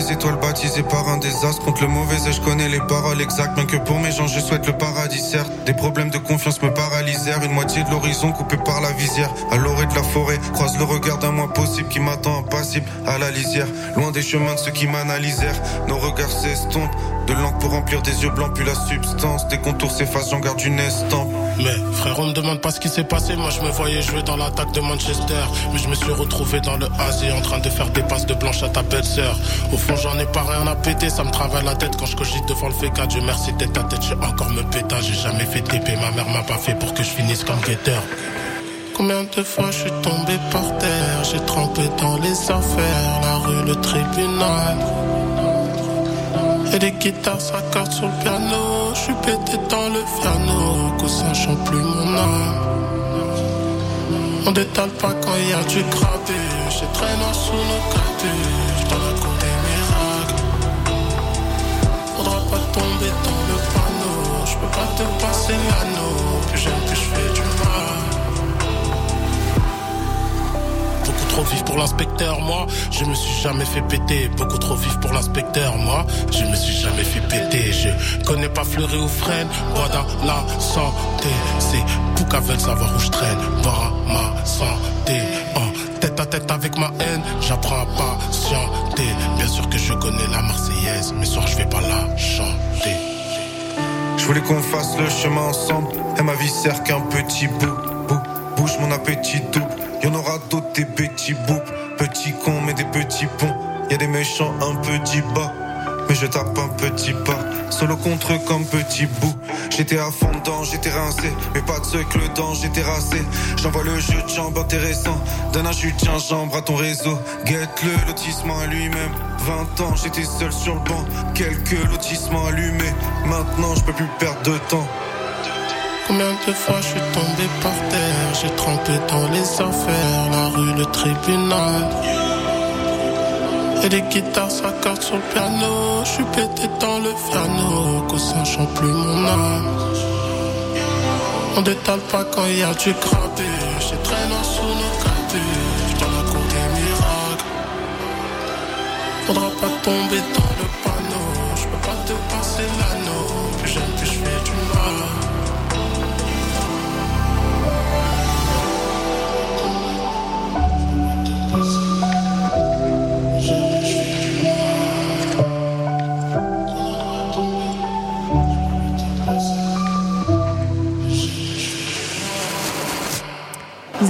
Des étoiles baptisée par un désastre Contre le mauvais et je connais les paroles exactes. Bien que pour mes gens je souhaite le paradis certes. Des problèmes de confiance me paralysèrent. Une moitié de l'horizon coupée par la visière. À l'orée de la forêt Croise le regard d'un moi possible Qui m'attend impassible à la lisière. Loin des chemins de ceux qui m'analysèrent. Nos regards s'estompent De l'encre pour remplir des yeux blancs Puis la substance Des contours s'effacent j'en garde une estampe Mais frère, on me demande pas ce qui s'est passé. Moi, je me voyais jouer dans l'attaque de Manchester. Mais je me suis retrouvé dans le Asie en train de faire des passes de blanche à ta belle-sœur. Au fond, j'en ai pas rien à péter. Ça me travaille la tête quand je cogite devant le féca. Dieu merci tête à tête, j'ai encore me péta. J'ai jamais fait TP. Ma mère m'a pas fait pour que je finisse comme guetteur. Combien de fois je suis tombé par terre? J'ai trempé dans les affaires, la rue, le tribunal Et les guitares s'accordent sur le piano Je suis pété dans le piano Que ça chante plus mon âme. On détale pas quand il y a du grabuge J'ai très noir sous nos capuches Dans la cour des miracles Faudra pas tomber dans le panneau Je peux pas te passer l'anneau trop vif pour l'inspecteur, moi. Je me suis jamais fait péter. Beaucoup trop vif pour l'inspecteur, moi. Je me suis jamais fait péter. Je connais pas fleurer ou freine. Bois dans la santé. C'est Pouka veulent savoir où je traîne. Boire à ma santé. En tête à tête avec ma haine. J'apprends à patienter. Bien sûr que je connais la Marseillaise. Mais soir, je vais pas la chanter. Je voulais qu'on fasse le chemin ensemble. Et ma vie sert qu'un petit bout. bout. Bouge mon appétit double. Y'en aura d'autres des petits bouts. Petits cons mais des petits ponts. Y a des méchants un peu bas. Mais je tape un petit pas. Solo contre eux comme petit bout. J'étais à fond dedans, j'étais rincé. Mais pas de que le dent, j'étais rassé. J'envoie le jeu de jambes intéressant. Donne un jus de gingembre à ton réseau. Guette-le, lotissement à lui-même. 20 ans, j'étais seul sur le banc. Quelques lotissements allumés. Maintenant, je peux plus perdre de temps. Combien de fois je suis tombé par terre, j'ai trempé dans les affaires, la rue, le tribunal. Et les guitares s'accordent sur le piano, je suis pété dans le piano, que ça chante plus mon âme. On détale pas quand il y a du grabuge, j'ai noir sous nos capuches, dans la cour des miracles.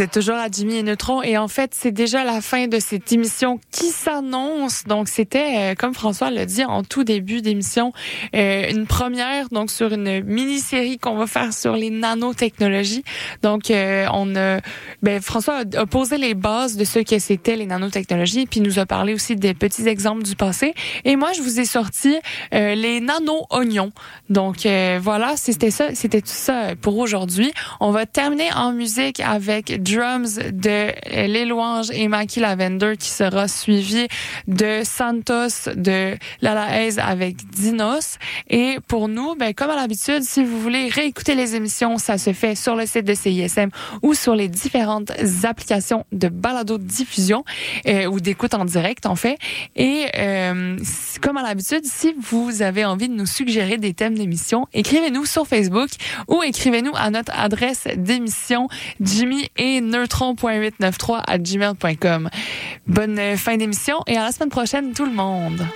Êtes toujours à Jimmy et Neutron et en fait, c'est déjà la fin de cette émission qui s'annonce. Donc, c'était, euh, comme François l'a dit en tout début d'émission, euh, une première donc sur une mini-série qu'on va faire sur les nanotechnologies. Donc, euh, on a, ben, François a, posé les bases de ce que c'était les nanotechnologies, puis nous a parlé aussi des petits exemples du passé. Et moi, je vous ai sorti les nano-oignons. Donc, voilà, c'était ça, c'était tout ça pour aujourd'hui. On va terminer en musique avec Drums de Les et Maki Lavender qui sera suivi de Santos de Lala avec Dinos. Et pour nous, ben, comme à l'habitude, si vous voulez réécouter les émissions, ça se fait sur le site de CISM ou sur les différentes applications de balado diffusion euh, ou d'écoute en direct en fait. Et euh, comme à l'habitude, si vous avez envie de nous suggérer des thèmes d'émission, écrivez-nous sur Facebook ou écrivez-nous à notre adresse d'émission Jimmy et neutron.893 à gmail.com. Bonne euh, fin d'émission et à la semaine prochaine tout le monde.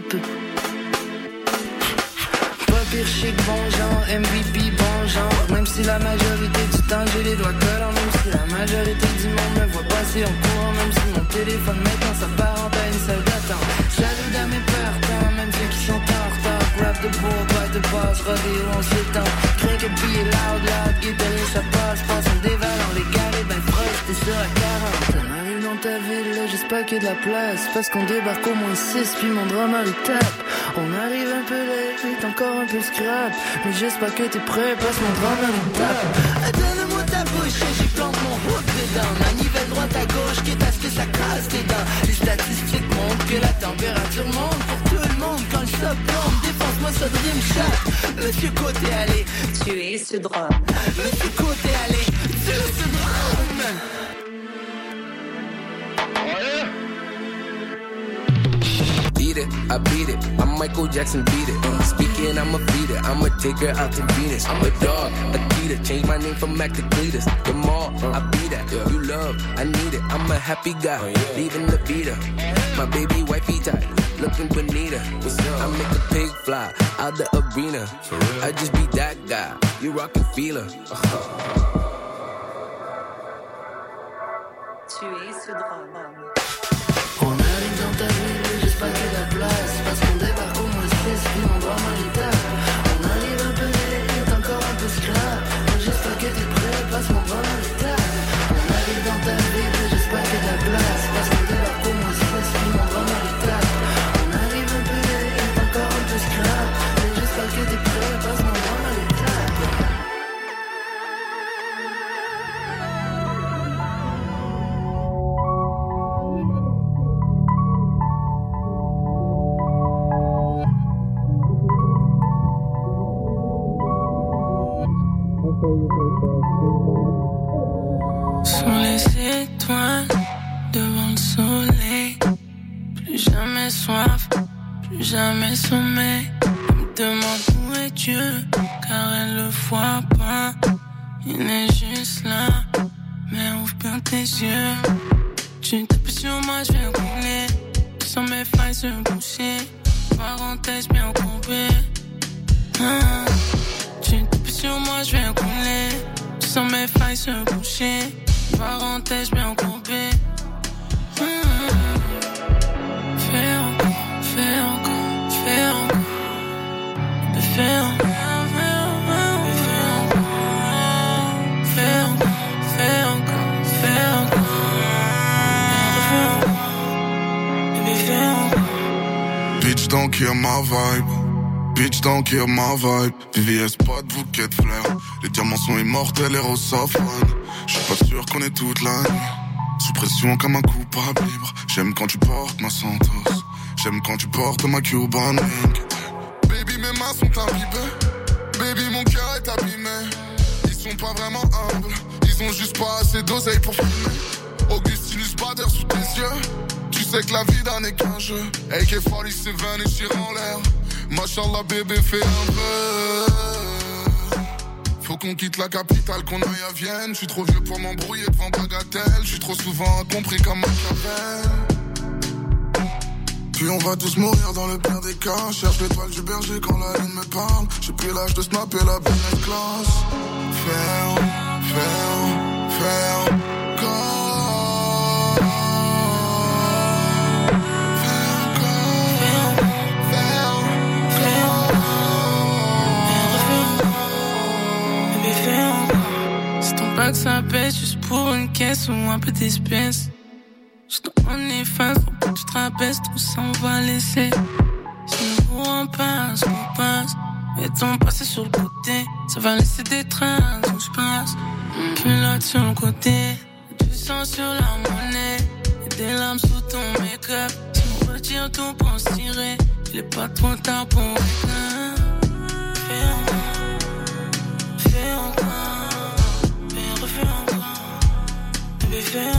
Tape Pas pire chic bon genre MVP bon genre. Même si la majorité du temps j'ai les doigts collants. Même si la majorité du monde me voit passer en courant. Même si mon téléphone maintenant s'apparente à une salle d'attente Salut à mes partants, même ceux qui sont en retard. Grab de beau, pas de base, rodéo on s'étend a de la place Parce qu'on débarque au moins 6 puis mon drama il tape On arrive un peu c'est encore un peu scrap. Mais j'espère que t'es prêt parce que mon drama il tape Ah, Donne-moi ta bouche et j'y plante mon hook dedans. Manivelle droite à gauche, quitte à ce que ça casse tes dents. Les statistiques montrent que la température monte pour tout le monde Quand le sub plombe, défonce-moi ça dream shot Monsieur Côté, allez, Tu es ce drame. Monsieur Côté, allez, tu ce drame I beat it. I'm Michael Jackson, beat it. Uh, speaking, I'ma beat it. I'ma take her out to Venus. I'm a dog, Adidas. Change my name from Mac to Cletus. The mall, I beat that. You love, I need it. I'm a happy guy, leaving the. My baby wifey tight, looking bonita. What's up? I make a pig fly out the arena. I just be that guy. You rockin' feeler. Jamais sommeil. Elle me demande où est Dieu, car elle le voit pas. Il est juste là, mais ouvre bien tes yeux. Tu tapes sur moi, je vais rouler. Sans mes failles se boucher. Parenthèse bien courbée. Ah. Tu tapes sur moi, je vais rouler. Sans mes failles se boucher. Parenthèse bien courbée. Kill my vibe. Bitch, don't kill vibe. VVS, pas de bouquet de fleurs. Les diamants sont immortels et rosaphone. Je suis pas sûr qu'on est toute la nuit. Sous pression comme un coupable libre. J'aime quand tu portes ma Santos. J'aime quand tu portes ma Cuban link. Baby, mes mains sont imbibées. Baby, mon cœur est abîmé. Ils sont pas vraiment humbles. Ils ont juste pas assez d'oseille pour filmer. Augustinus Bader sous tes yeux. Sais que la vie d'un est qu'un jeu. AK-47 et tire en l'air. Machallah, bébé, fais un peu. Faut qu'on quitte la capitale, qu'on aille à Vienne. Je suis trop vieux pour m'embrouiller devant Bagatelle. Je suis trop souvent incompris comme Machiavel. Puis on va tous mourir dans le pire des cas. Cherche l'étoile du berger quand la lune me parle. J'ai pris l'âge de snapper la business class. Ferme, ferme, ferme. Si ton bac ça baisse juste pour une caisse ou un peu d'espèce. Je t'en efface pour que tu te tout ça on va laisser. Si nous on passe, on passe. Et ton passé sur le côté, ça va laisser des traces où je passe. Culotte sur le côté, du sang sur la monnaie. Et des larmes sous ton make-up. Si on retire tout pour se tirer, il est pas trop tard pour rien. Fais encore, fais encore, bébé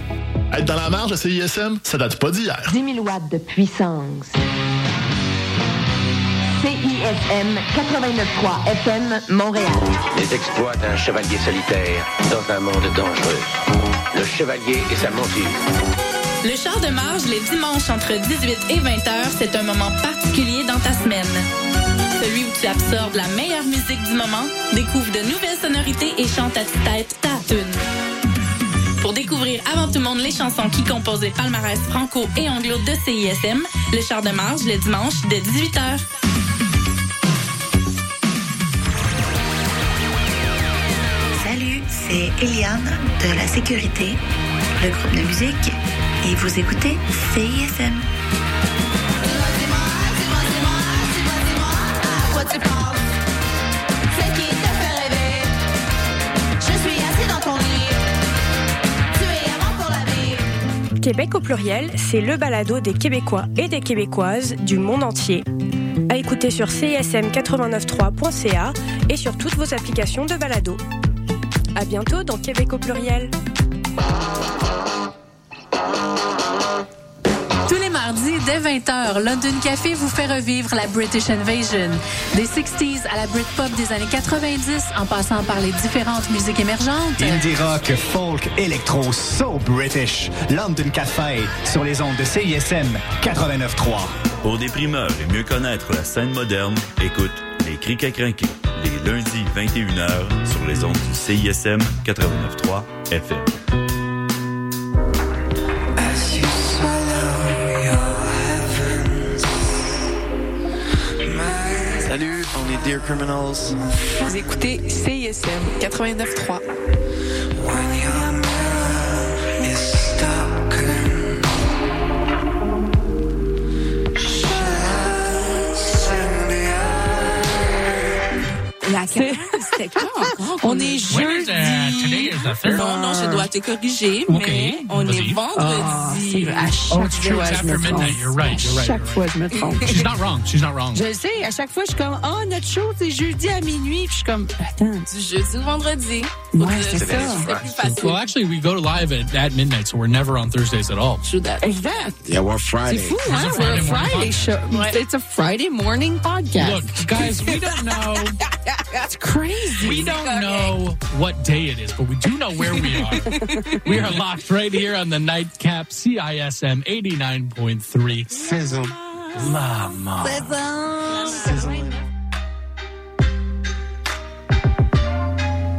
Être dans la marge de CISM, ça date pas d'hier. 10 000 watts de puissance. CISM 89.3 FM Montréal. Les exploits d'un chevalier solitaire dans un monde dangereux. Le chevalier et sa monture. Le char de marge les dimanches entre 18 et 20 heures, c'est un moment particulier dans ta semaine. Celui où tu absorbes la meilleure musique du moment, découvre de nouvelles sonorités et chante à tue-tête ta tune. Chansons qui composent les palmarès franco et anglo de CISM, le char de marge le dimanche dès 18h. Salut, c'est Eliane de la Sécurité, le groupe de musique, et vous écoutez CISM. Québec au pluriel, c'est le balado des Québécois et des Québécoises du monde entier. À écouter sur csm893.ca et sur toutes vos applications de balado. À bientôt dans Québec au pluriel. Tous les mardis, dès 20h, London Café vous fait revivre la British Invasion. Des 60s à la Britpop des années 90, en passant par les différentes musiques émergentes. Indie rock, folk, électro, so British. London Café sur les ondes de CISM 89.3. Pour des primeurs et mieux connaître la scène moderne, écoute Les Crics à crinquer, les lundis 21h sur les ondes du CISM 89.3 FM. Dear Criminals. Vous écoutez CISM 89.3. when your mirror is darkened. Shines in the La On est When is jeudi. that? Today is the third. Non, non, je dois te corriger, mais on est Ah, vendredi. c'est vrai, à chaque Oh, fois, je me trompe. À chaque fois, je me trompe. She's not wrong. She's not wrong. Je sais, à chaque fois, je suis comme, oh, notre show, c'est jeudi à minuit. Puis je suis comme, attends. Du jeudi au vendredi. Ouais, c'est ça. Plus. Well, actually, we go live at, at midnight, so we're never on Thursdays at all. Exact. Yeah, we're C'est Friday. fou, It's a hein? Friday We're a Friday show. It's a Friday morning podcast. Look, guys, we don't know. That's crazy. We don't know what day it is, but we do know where we are. we are locked right here on the nightcap CISM 89.3. Sizzle. Lama.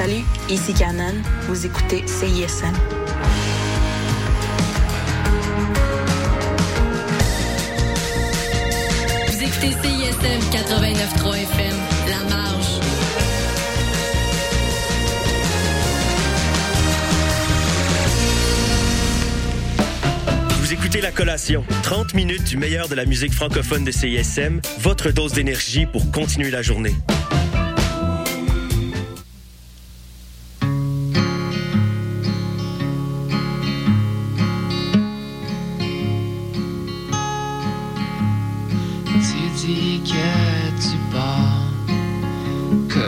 Salut, ici Canon. Vous écoutez CISM. Vous écoutez CISM 89.3 FM, La Marge. Vous écoutez La Collation, 30 minutes du meilleur de la musique francophone de CISM, votre dose d'énergie pour continuer la journée.